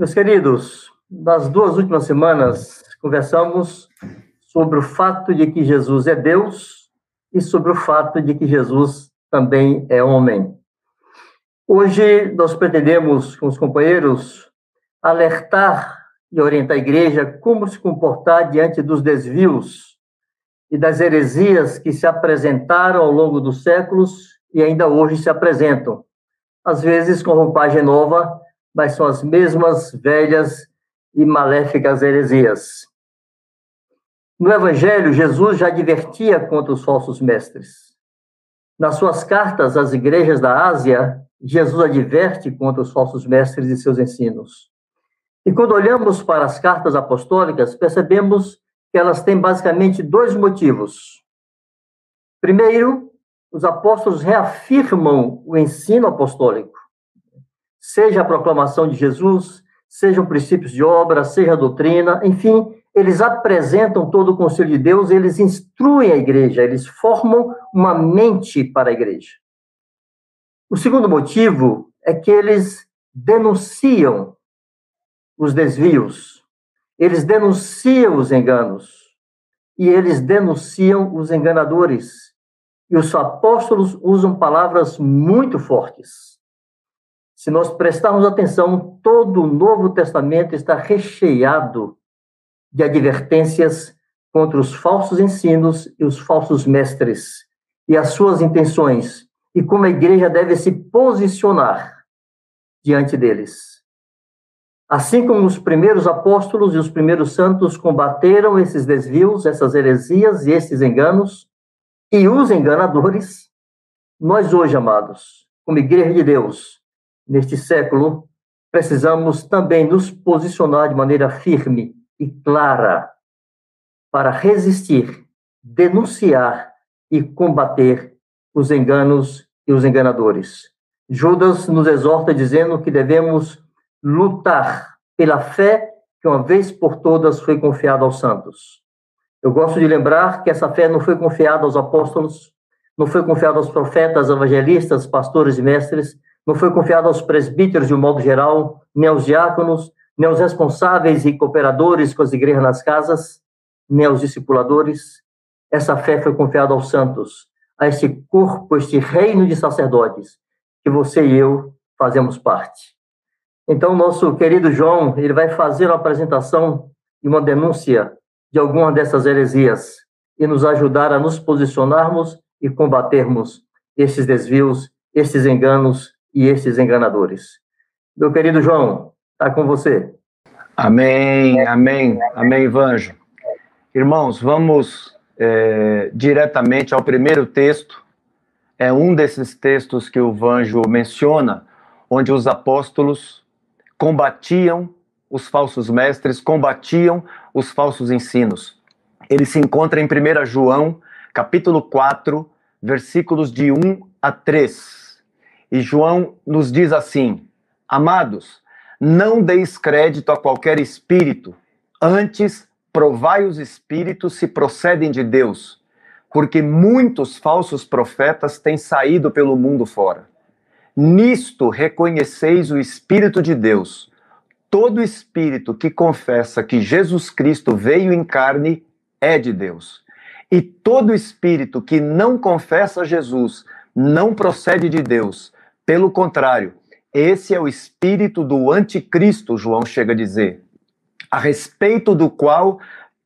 Meus queridos, nas duas últimas semanas conversamos sobre o fato de que Jesus é Deus e sobre o fato de que Jesus também é homem. Hoje nós pretendemos, com os companheiros, alertar e orientar a igreja como se comportar diante dos desvios e das heresias que se apresentaram ao longo dos séculos e ainda hoje se apresentam. Às vezes com roupagem nova, mas são as mesmas velhas e maléficas heresias. No Evangelho, Jesus já advertia contra os falsos mestres. Nas suas cartas às igrejas da Ásia, Jesus adverte contra os falsos mestres e seus ensinos. E quando olhamos para as cartas apostólicas, percebemos que elas têm basicamente dois motivos. Primeiro, os apóstolos reafirmam o ensino apostólico, seja a proclamação de Jesus, sejam princípios de obra, seja a doutrina, enfim, eles apresentam todo o conselho de Deus, eles instruem a igreja, eles formam uma mente para a igreja. O segundo motivo é que eles denunciam os desvios, eles denunciam os enganos e eles denunciam os enganadores. E os apóstolos usam palavras muito fortes. Se nós prestarmos atenção, todo o Novo Testamento está recheado de advertências contra os falsos ensinos e os falsos mestres e as suas intenções e como a igreja deve se posicionar diante deles. Assim como os primeiros apóstolos e os primeiros santos combateram esses desvios, essas heresias e esses enganos, e os enganadores, nós hoje, amados, como Igreja de Deus, neste século, precisamos também nos posicionar de maneira firme e clara para resistir, denunciar e combater os enganos e os enganadores. Judas nos exorta dizendo que devemos lutar pela fé que uma vez por todas foi confiada aos santos. Eu gosto de lembrar que essa fé não foi confiada aos apóstolos, não foi confiada aos profetas, evangelistas, pastores e mestres, não foi confiada aos presbíteros de um modo geral, nem aos diáconos, nem aos responsáveis e cooperadores com as igrejas nas casas, nem aos discipuladores. Essa fé foi confiada aos santos, a este corpo, este reino de sacerdotes, que você e eu fazemos parte. Então, nosso querido João, ele vai fazer uma apresentação e uma denúncia de alguma dessas heresias e nos ajudar a nos posicionarmos e combatermos esses desvios, esses enganos e esses enganadores. Meu querido João, está com você. Amém, amém, amém, Vanjo. Irmãos, vamos é, diretamente ao primeiro texto. É um desses textos que o Vanjo menciona, onde os apóstolos combatiam os falsos mestres, combatiam os falsos ensinos. Ele se encontra em 1 João, capítulo 4, versículos de 1 a 3. E João nos diz assim: Amados, não deis crédito a qualquer espírito, antes provai os espíritos se procedem de Deus, porque muitos falsos profetas têm saído pelo mundo fora. Nisto reconheceis o Espírito de Deus. Todo espírito que confessa que Jesus Cristo veio em carne é de Deus. E todo espírito que não confessa Jesus não procede de Deus. Pelo contrário, esse é o espírito do anticristo, João chega a dizer, a respeito do qual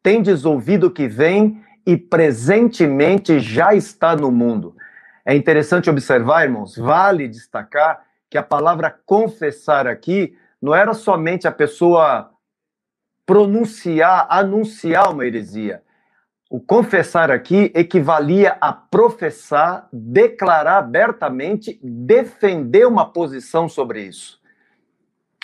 tendes ouvido que vem e presentemente já está no mundo. É interessante observar, irmãos, vale destacar que a palavra confessar aqui não era somente a pessoa pronunciar, anunciar uma heresia. O confessar aqui equivalia a professar, declarar abertamente, defender uma posição sobre isso.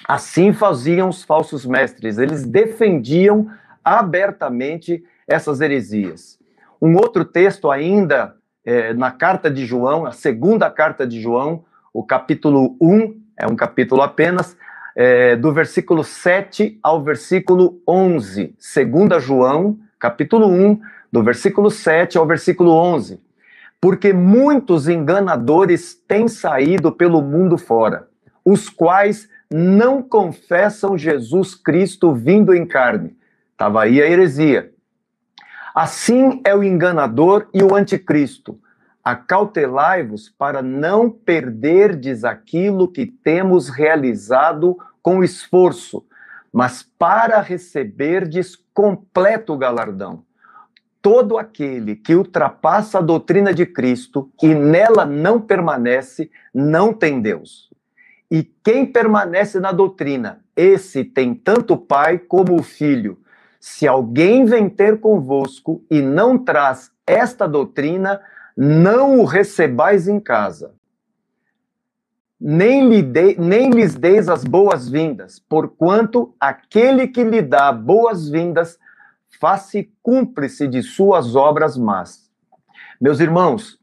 Assim faziam os falsos mestres, eles defendiam abertamente essas heresias. Um outro texto ainda é, na carta de João, a segunda carta de João, o capítulo 1, é um capítulo apenas, é, do versículo 7 ao versículo 11. Segunda João, capítulo 1, do versículo 7 ao versículo 11. Porque muitos enganadores têm saído pelo mundo fora, os quais não confessam Jesus Cristo vindo em carne. Estava aí a heresia. Assim é o enganador e o anticristo. Acautelai-vos para não perderdes aquilo que temos realizado com esforço, mas para receberdes completo galardão. Todo aquele que ultrapassa a doutrina de Cristo e nela não permanece, não tem Deus. E quem permanece na doutrina, esse tem tanto o Pai como o Filho. Se alguém vem ter convosco e não traz esta doutrina, não o recebais em casa. Nem, lhe de, nem lhes deis as boas-vindas, porquanto aquele que lhe dá boas-vindas faz-se cúmplice de suas obras más. Meus irmãos,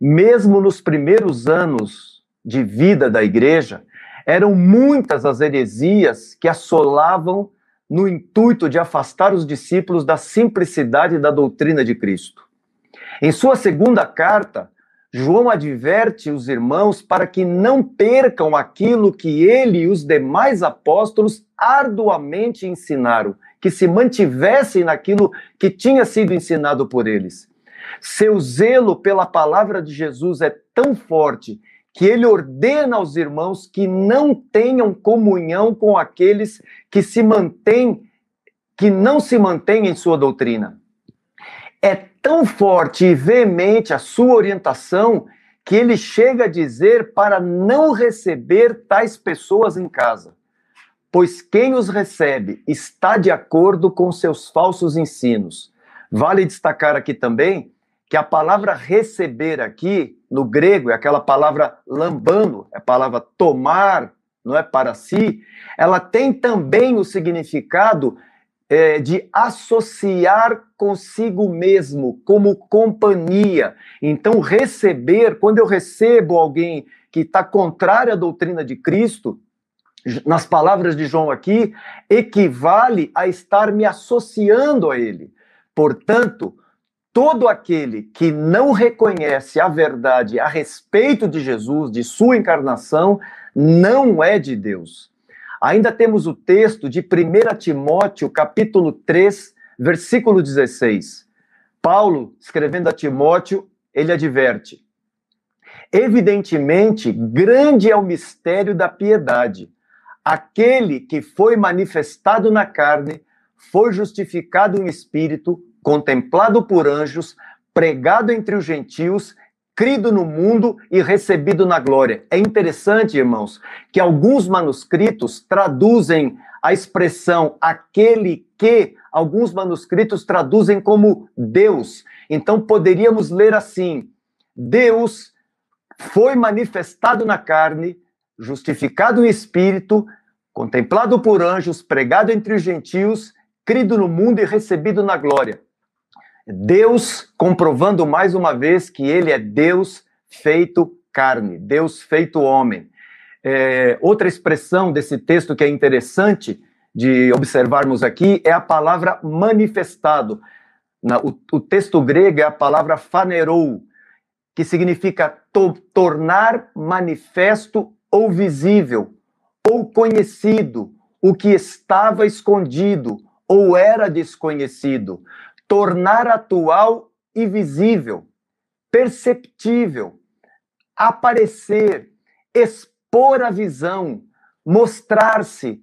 mesmo nos primeiros anos de vida da igreja, eram muitas as heresias que assolavam no intuito de afastar os discípulos da simplicidade da doutrina de Cristo. Em sua segunda carta, João adverte os irmãos para que não percam aquilo que ele e os demais apóstolos arduamente ensinaram, que se mantivessem naquilo que tinha sido ensinado por eles. Seu zelo pela palavra de Jesus é tão forte que ele ordena aos irmãos que não tenham comunhão com aqueles que se mantêm, que não se mantêm em sua doutrina. É tão forte e veemente a sua orientação que ele chega a dizer para não receber tais pessoas em casa, pois quem os recebe está de acordo com seus falsos ensinos. Vale destacar aqui também que a palavra receber aqui, no grego, é aquela palavra lambano, é a palavra tomar, não é para si, ela tem também o significado é, de associar consigo mesmo, como companhia. Então, receber, quando eu recebo alguém que está contrário à doutrina de Cristo, nas palavras de João aqui, equivale a estar me associando a ele. Portanto, todo aquele que não reconhece a verdade a respeito de Jesus, de sua encarnação, não é de Deus. Ainda temos o texto de 1 Timóteo, capítulo 3, versículo 16. Paulo, escrevendo a Timóteo, ele adverte: Evidentemente, grande é o mistério da piedade. Aquele que foi manifestado na carne foi justificado em espírito, contemplado por anjos, pregado entre os gentios, crido no mundo e recebido na glória. É interessante, irmãos, que alguns manuscritos traduzem a expressão aquele que, alguns manuscritos traduzem como Deus. Então poderíamos ler assim: Deus foi manifestado na carne, justificado em espírito, contemplado por anjos, pregado entre os gentios, crido no mundo e recebido na glória. Deus comprovando mais uma vez que ele é Deus feito carne, Deus feito homem. É, outra expressão desse texto que é interessante de observarmos aqui é a palavra manifestado. Na, o, o, texto grego é a palavra fanerou, que significa to, tornar manifesto ou visível, ou conhecido, o que estava escondido ou era desconhecido tornar atual e visível, perceptível, aparecer, expor a visão, mostrar-se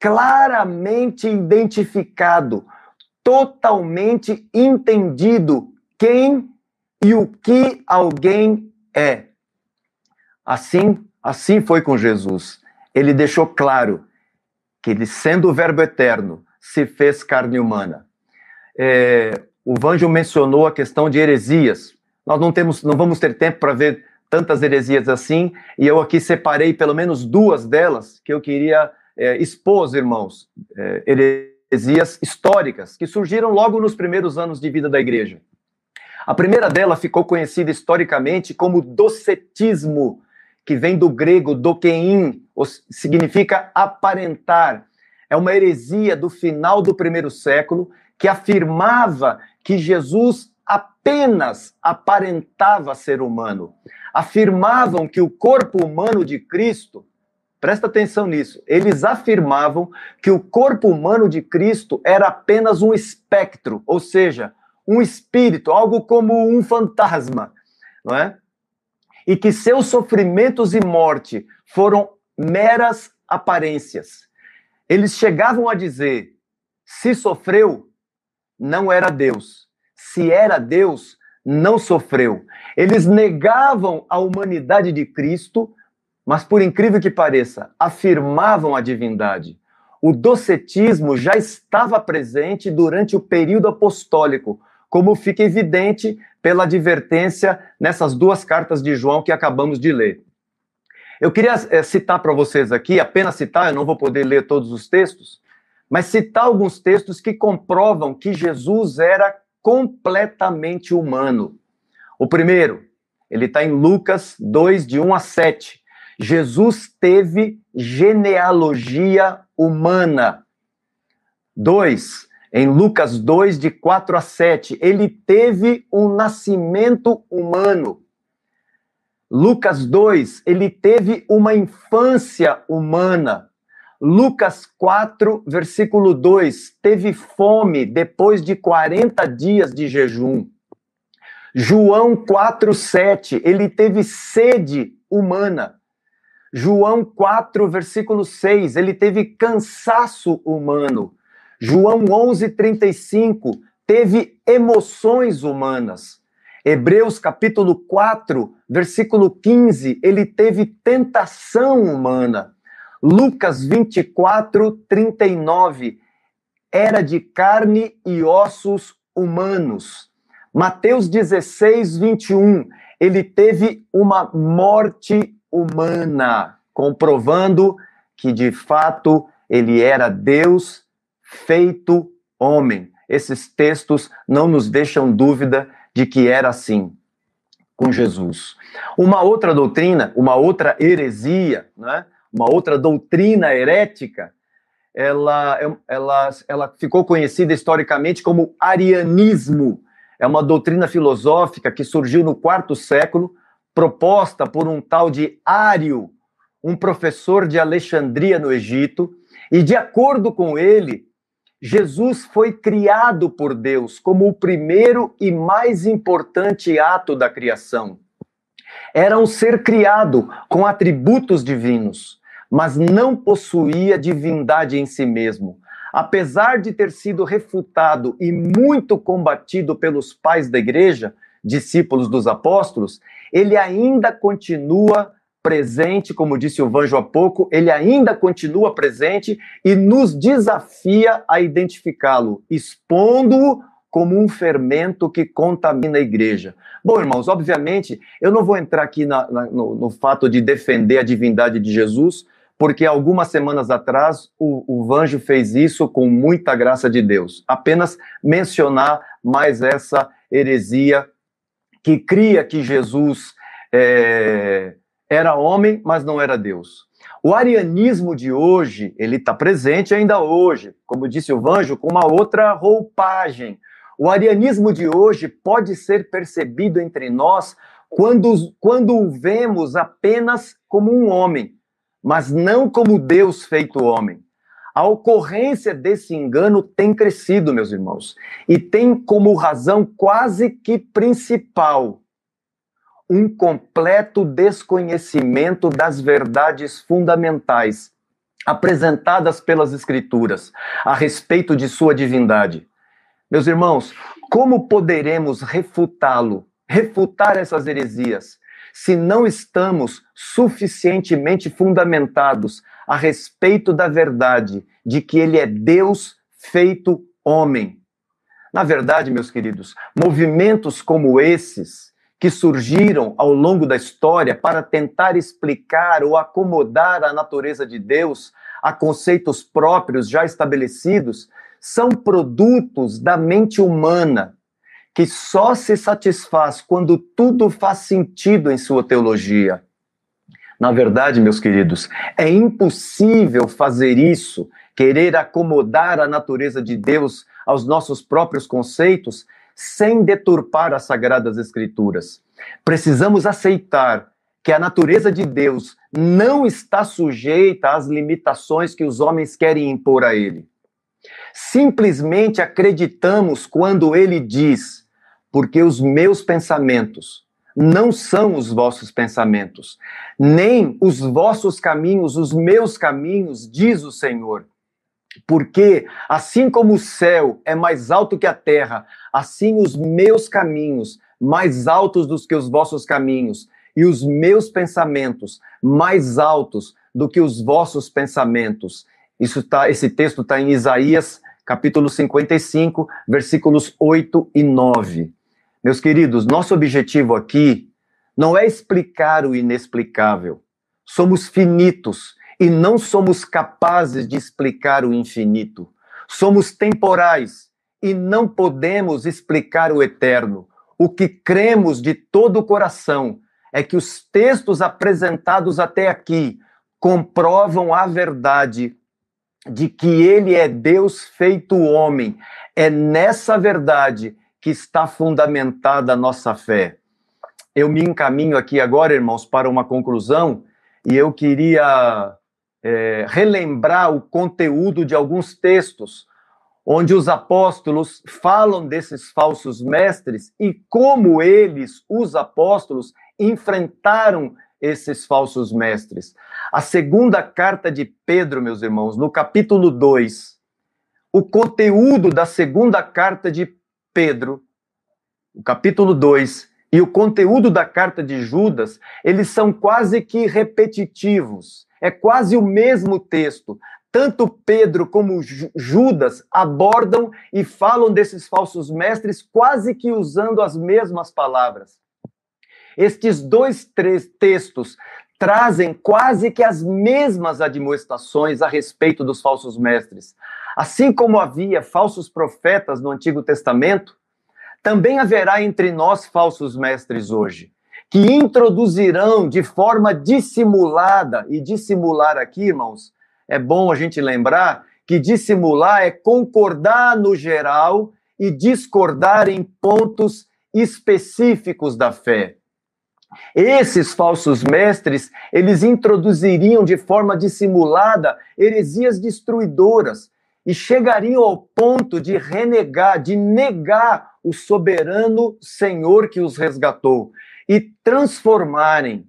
claramente identificado, totalmente entendido quem e o que alguém é. Assim, assim foi com Jesus. Ele deixou claro que ele, sendo o Verbo eterno, se fez carne humana é, o Vanjo mencionou a questão de heresias. Nós não temos, não vamos ter tempo para ver tantas heresias assim, e eu aqui separei pelo menos duas delas que eu queria é, expor, irmãos, é, heresias históricas que surgiram logo nos primeiros anos de vida da igreja. A primeira dela ficou conhecida historicamente como docetismo, que vem do grego dokein, significa aparentar. É uma heresia do final do primeiro século que afirmava que Jesus apenas aparentava ser humano. Afirmavam que o corpo humano de Cristo Presta atenção nisso. Eles afirmavam que o corpo humano de Cristo era apenas um espectro, ou seja, um espírito, algo como um fantasma, não é? E que seus sofrimentos e morte foram meras aparências. Eles chegavam a dizer: se sofreu, não era Deus. Se era Deus, não sofreu. Eles negavam a humanidade de Cristo, mas por incrível que pareça, afirmavam a divindade. O docetismo já estava presente durante o período apostólico, como fica evidente pela advertência nessas duas cartas de João que acabamos de ler. Eu queria é, citar para vocês aqui, apenas citar, eu não vou poder ler todos os textos, mas citar alguns textos que comprovam que Jesus era completamente humano. O primeiro, ele está em Lucas 2, de 1 a 7. Jesus teve genealogia humana. 2. Em Lucas 2, de 4 a 7, ele teve um nascimento humano. Lucas 2, ele teve uma infância humana. Lucas 4, versículo 2, teve fome depois de 40 dias de jejum. João 4, 7, ele teve sede humana. João 4, versículo 6, ele teve cansaço humano. João 11, 35, teve emoções humanas. Hebreus capítulo 4, versículo 15, ele teve tentação humana. Lucas 24, 39, era de carne e ossos humanos. Mateus 16, 21, ele teve uma morte humana, comprovando que de fato ele era Deus feito homem. Esses textos não nos deixam dúvida de que era assim com Jesus. Uma outra doutrina, uma outra heresia, né? uma outra doutrina herética, ela, ela, ela ficou conhecida historicamente como arianismo. É uma doutrina filosófica que surgiu no quarto século, proposta por um tal de Ário, um professor de Alexandria no Egito, e de acordo com ele, Jesus foi criado por Deus como o primeiro e mais importante ato da criação. Era um ser criado com atributos divinos, mas não possuía divindade em si mesmo. Apesar de ter sido refutado e muito combatido pelos pais da igreja, discípulos dos apóstolos, ele ainda continua presente, como disse o Vanjo há pouco, ele ainda continua presente e nos desafia a identificá-lo, expondo-o como um fermento que contamina a igreja. Bom, irmãos, obviamente, eu não vou entrar aqui na, na, no, no, fato de defender a divindade de Jesus, porque algumas semanas atrás o, o Vanjo fez isso com muita graça de Deus. Apenas mencionar mais essa heresia que cria que Jesus é, era homem, mas não era Deus. O arianismo de hoje, ele está presente ainda hoje, como disse o Vanjo, com uma outra roupagem. O arianismo de hoje pode ser percebido entre nós quando, quando o vemos apenas como um homem, mas não como Deus feito homem. A ocorrência desse engano tem crescido, meus irmãos, e tem como razão quase que principal um completo desconhecimento das verdades fundamentais apresentadas pelas Escrituras a respeito de sua divindade. Meus irmãos, como poderemos refutá-lo, refutar essas heresias, se não estamos suficientemente fundamentados a respeito da verdade de que ele é Deus feito homem? Na verdade, meus queridos, movimentos como esses que surgiram ao longo da história para tentar explicar ou acomodar a natureza de Deus a conceitos próprios já estabelecidos, são produtos da mente humana, que só se satisfaz quando tudo faz sentido em sua teologia. Na verdade, meus queridos, é impossível fazer isso, querer acomodar a natureza de Deus aos nossos próprios conceitos, sem deturpar as sagradas escrituras. Precisamos aceitar que a natureza de Deus não está sujeita às limitações que os homens querem impor a ele. Simplesmente acreditamos quando ele diz: porque os meus pensamentos não são os vossos pensamentos, nem os vossos caminhos, os meus caminhos, diz o Senhor. Porque assim como o céu é mais alto que a terra, assim os meus caminhos mais altos do que os vossos caminhos, e os meus pensamentos mais altos do que os vossos pensamentos. Isso tá, esse texto está em Isaías, capítulo 55, versículos 8 e 9. Meus queridos, nosso objetivo aqui não é explicar o inexplicável. Somos finitos e não somos capazes de explicar o infinito. Somos temporais e não podemos explicar o eterno. O que cremos de todo o coração é que os textos apresentados até aqui comprovam a verdade de que ele é Deus feito homem. É nessa verdade que está fundamentada a nossa fé. Eu me encaminho aqui agora, irmãos, para uma conclusão, e eu queria é, relembrar o conteúdo de alguns textos, onde os apóstolos falam desses falsos mestres e como eles, os apóstolos, enfrentaram esses falsos mestres. A segunda carta de Pedro, meus irmãos, no capítulo 2, o conteúdo da segunda carta de Pedro, o capítulo 2, e o conteúdo da carta de Judas, eles são quase que repetitivos. É quase o mesmo texto. Tanto Pedro como Judas abordam e falam desses falsos mestres quase que usando as mesmas palavras. Estes dois textos trazem quase que as mesmas admoestações a respeito dos falsos mestres. Assim como havia falsos profetas no Antigo Testamento, também haverá entre nós falsos mestres hoje, que introduzirão de forma dissimulada, e dissimular aqui, irmãos, é bom a gente lembrar que dissimular é concordar no geral e discordar em pontos específicos da fé. Esses falsos mestres, eles introduziriam de forma dissimulada heresias destruidoras e chegariam ao ponto de renegar, de negar o soberano Senhor que os resgatou e transformarem,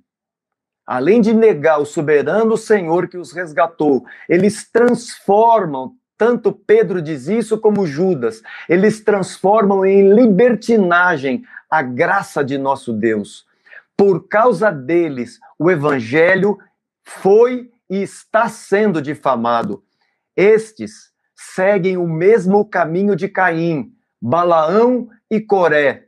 além de negar o soberano Senhor que os resgatou, eles transformam, tanto Pedro diz isso como Judas, eles transformam em libertinagem a graça de nosso Deus. Por causa deles, o evangelho foi e está sendo difamado. Estes seguem o mesmo caminho de Caim, Balaão e Coré.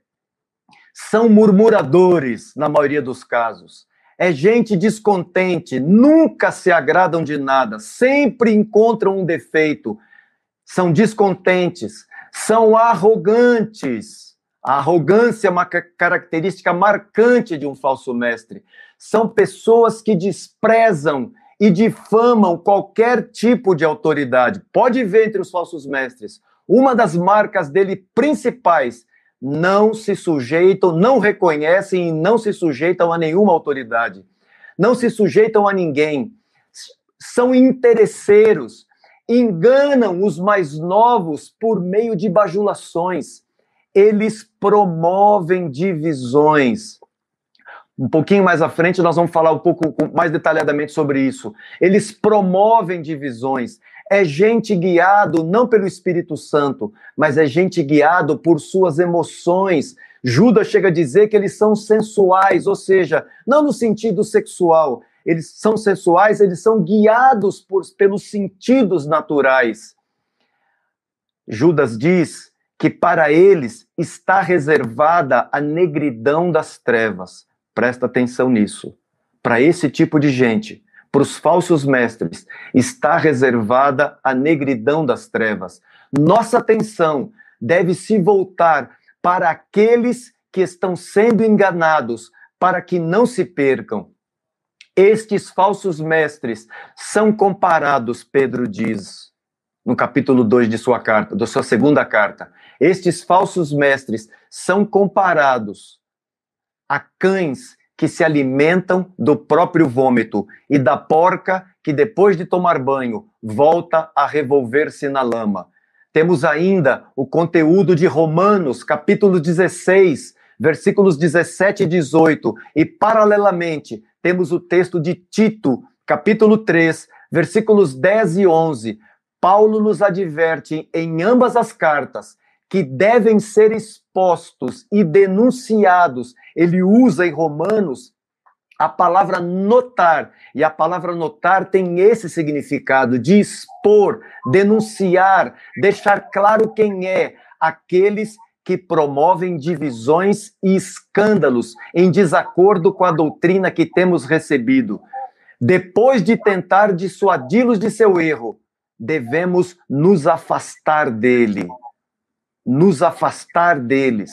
São murmuradores, na maioria dos casos. É gente descontente, nunca se agradam de nada, sempre encontram um defeito. São descontentes, são arrogantes. A arrogância é uma característica marcante de um falso mestre. São pessoas que desprezam e difamam qualquer tipo de autoridade. Pode ver entre os falsos mestres uma das marcas dele principais, não se sujeitam, não reconhecem e não se sujeitam a nenhuma autoridade. Não se sujeitam a ninguém. São interesseiros, enganam os mais novos por meio de bajulações. Eles promovem divisões. Um pouquinho mais à frente, nós vamos falar um pouco mais detalhadamente sobre isso. Eles promovem divisões, é gente guiado não pelo Espírito Santo, mas é gente guiado por suas emoções. Judas chega a dizer que eles são sensuais, ou seja, não no sentido sexual, eles são sensuais, eles são guiados por, pelos sentidos naturais. Judas diz que para eles está reservada a negridão das trevas. Presta atenção nisso. Para esse tipo de gente, para os falsos mestres, está reservada a negridão das trevas. Nossa atenção deve se voltar para aqueles que estão sendo enganados, para que não se percam. Estes falsos mestres são comparados, Pedro diz, no capítulo 2 de sua carta, da sua segunda carta. Estes falsos mestres são comparados a cães que se alimentam do próprio vômito e da porca que, depois de tomar banho, volta a revolver-se na lama. Temos ainda o conteúdo de Romanos, capítulo 16, versículos 17 e 18, e paralelamente temos o texto de Tito, capítulo 3, versículos 10 e 11. Paulo nos adverte em ambas as cartas que devem ser expostos e denunciados. Ele usa em Romanos a palavra notar, e a palavra notar tem esse significado de expor, denunciar, deixar claro quem é aqueles que promovem divisões e escândalos em desacordo com a doutrina que temos recebido. Depois de tentar dissuadi-los de seu erro, devemos nos afastar dele. Nos afastar deles.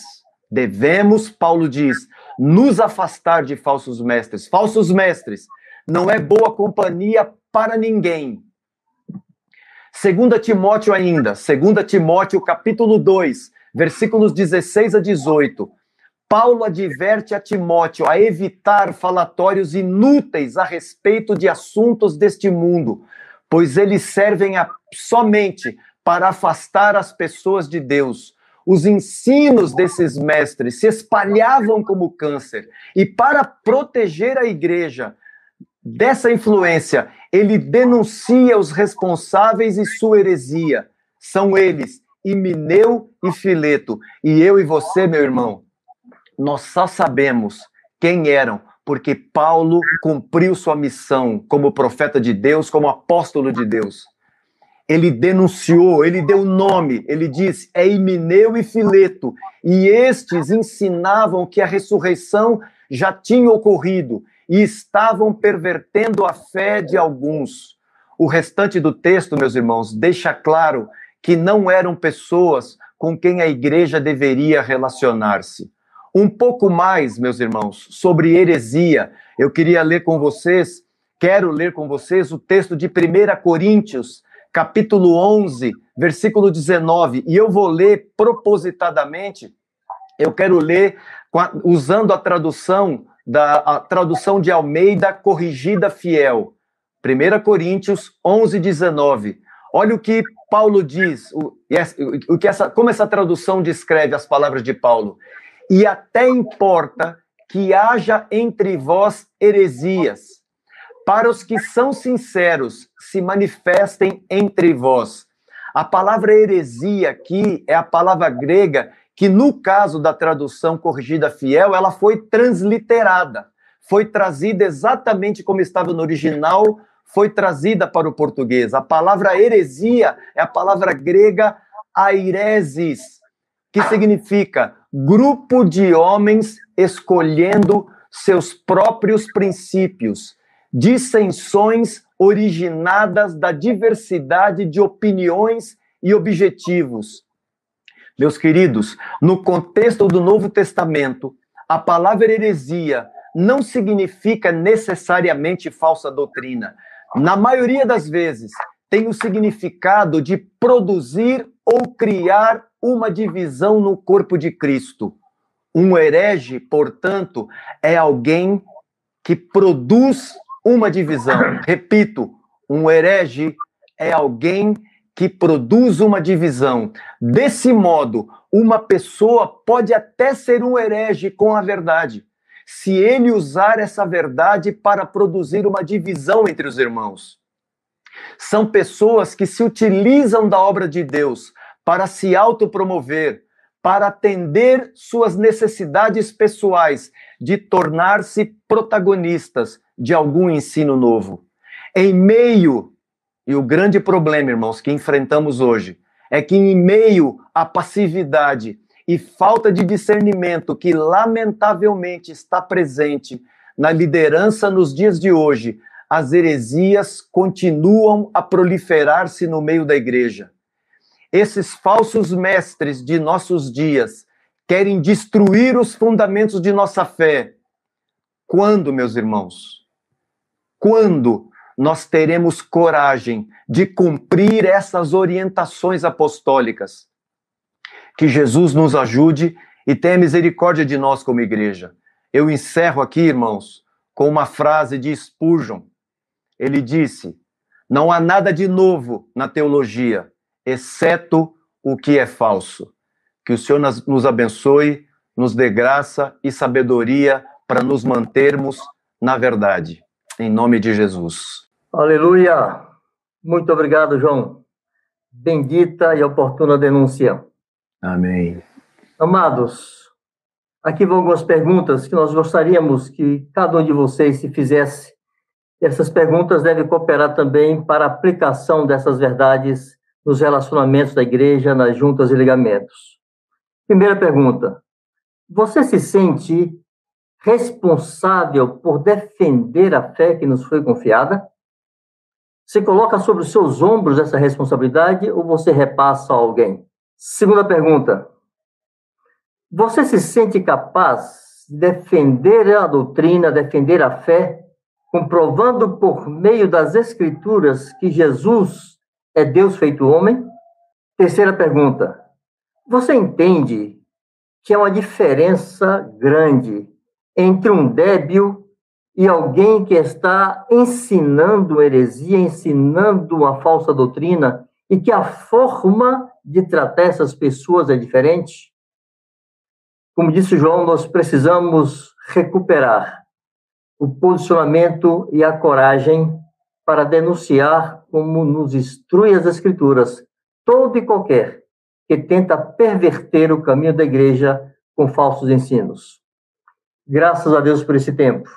Devemos, Paulo diz, nos afastar de falsos mestres. Falsos mestres não é boa companhia para ninguém. Segunda Timóteo ainda, segunda Timóteo capítulo 2, versículos 16 a 18. Paulo adverte a Timóteo a evitar falatórios inúteis a respeito de assuntos deste mundo, pois eles servem a, somente para afastar as pessoas de Deus os ensinos desses mestres se espalhavam como câncer. E para proteger a igreja dessa influência, ele denuncia os responsáveis e sua heresia. São eles, Imineu e Fileto. E eu e você, meu irmão, nós só sabemos quem eram, porque Paulo cumpriu sua missão como profeta de Deus, como apóstolo de Deus ele denunciou, ele deu nome, ele disse: é Imineu e Fileto. E estes ensinavam que a ressurreição já tinha ocorrido e estavam pervertendo a fé de alguns. O restante do texto, meus irmãos, deixa claro que não eram pessoas com quem a igreja deveria relacionar-se. Um pouco mais, meus irmãos, sobre heresia, eu queria ler com vocês, quero ler com vocês o texto de 1 Coríntios, capítulo 11, versículo 19, e eu vou ler propositadamente, eu quero ler usando a tradução da a tradução de Almeida corrigida fiel. 1 Coríntios 11, 19. Olha o que Paulo diz, o, o que essa, como essa tradução descreve as palavras de Paulo. E até importa que haja entre vós heresias, para os que são sinceros, se manifestem entre vós. A palavra heresia aqui é a palavra grega que, no caso da tradução corrigida fiel, ela foi transliterada. Foi trazida exatamente como estava no original, foi trazida para o português. A palavra heresia é a palavra grega aireses, que significa grupo de homens escolhendo seus próprios princípios dissensões originadas da diversidade de opiniões e objetivos. Meus queridos, no contexto do Novo Testamento, a palavra heresia não significa necessariamente falsa doutrina. Na maioria das vezes, tem o significado de produzir ou criar uma divisão no corpo de Cristo. Um herege, portanto, é alguém que produz uma divisão. Repito, um herege é alguém que produz uma divisão. Desse modo, uma pessoa pode até ser um herege com a verdade, se ele usar essa verdade para produzir uma divisão entre os irmãos. São pessoas que se utilizam da obra de Deus para se autopromover, para atender suas necessidades pessoais de tornar-se protagonistas de algum ensino novo. Em meio, e o grande problema, irmãos, que enfrentamos hoje, é que em meio à passividade e falta de discernimento que lamentavelmente está presente na liderança nos dias de hoje, as heresias continuam a proliferar-se no meio da igreja. Esses falsos mestres de nossos dias querem destruir os fundamentos de nossa fé. Quando, meus irmãos? Quando nós teremos coragem de cumprir essas orientações apostólicas? Que Jesus nos ajude e tenha misericórdia de nós como igreja. Eu encerro aqui, irmãos, com uma frase de Spurgeon. Ele disse: Não há nada de novo na teologia, exceto o que é falso. Que o Senhor nos abençoe, nos dê graça e sabedoria para nos mantermos na verdade. Em nome de Jesus. Aleluia! Muito obrigado, João. Bendita e oportuna denúncia. Amém. Amados, aqui vão algumas perguntas que nós gostaríamos que cada um de vocês se fizesse. Essas perguntas devem cooperar também para a aplicação dessas verdades nos relacionamentos da igreja, nas juntas e ligamentos. Primeira pergunta: Você se sente responsável por defender a fé que nos foi confiada? Você coloca sobre os seus ombros essa responsabilidade ou você repassa a alguém? Segunda pergunta: Você se sente capaz de defender a doutrina, defender a fé, comprovando por meio das Escrituras que Jesus é Deus feito homem? Terceira pergunta: Você entende que há uma diferença grande entre um débil e alguém que está ensinando heresia, ensinando uma falsa doutrina, e que a forma de tratar essas pessoas é diferente? Como disse João, nós precisamos recuperar o posicionamento e a coragem para denunciar, como nos instrui as Escrituras, todo e qualquer que tenta perverter o caminho da igreja com falsos ensinos. Graças a Deus por esse tempo.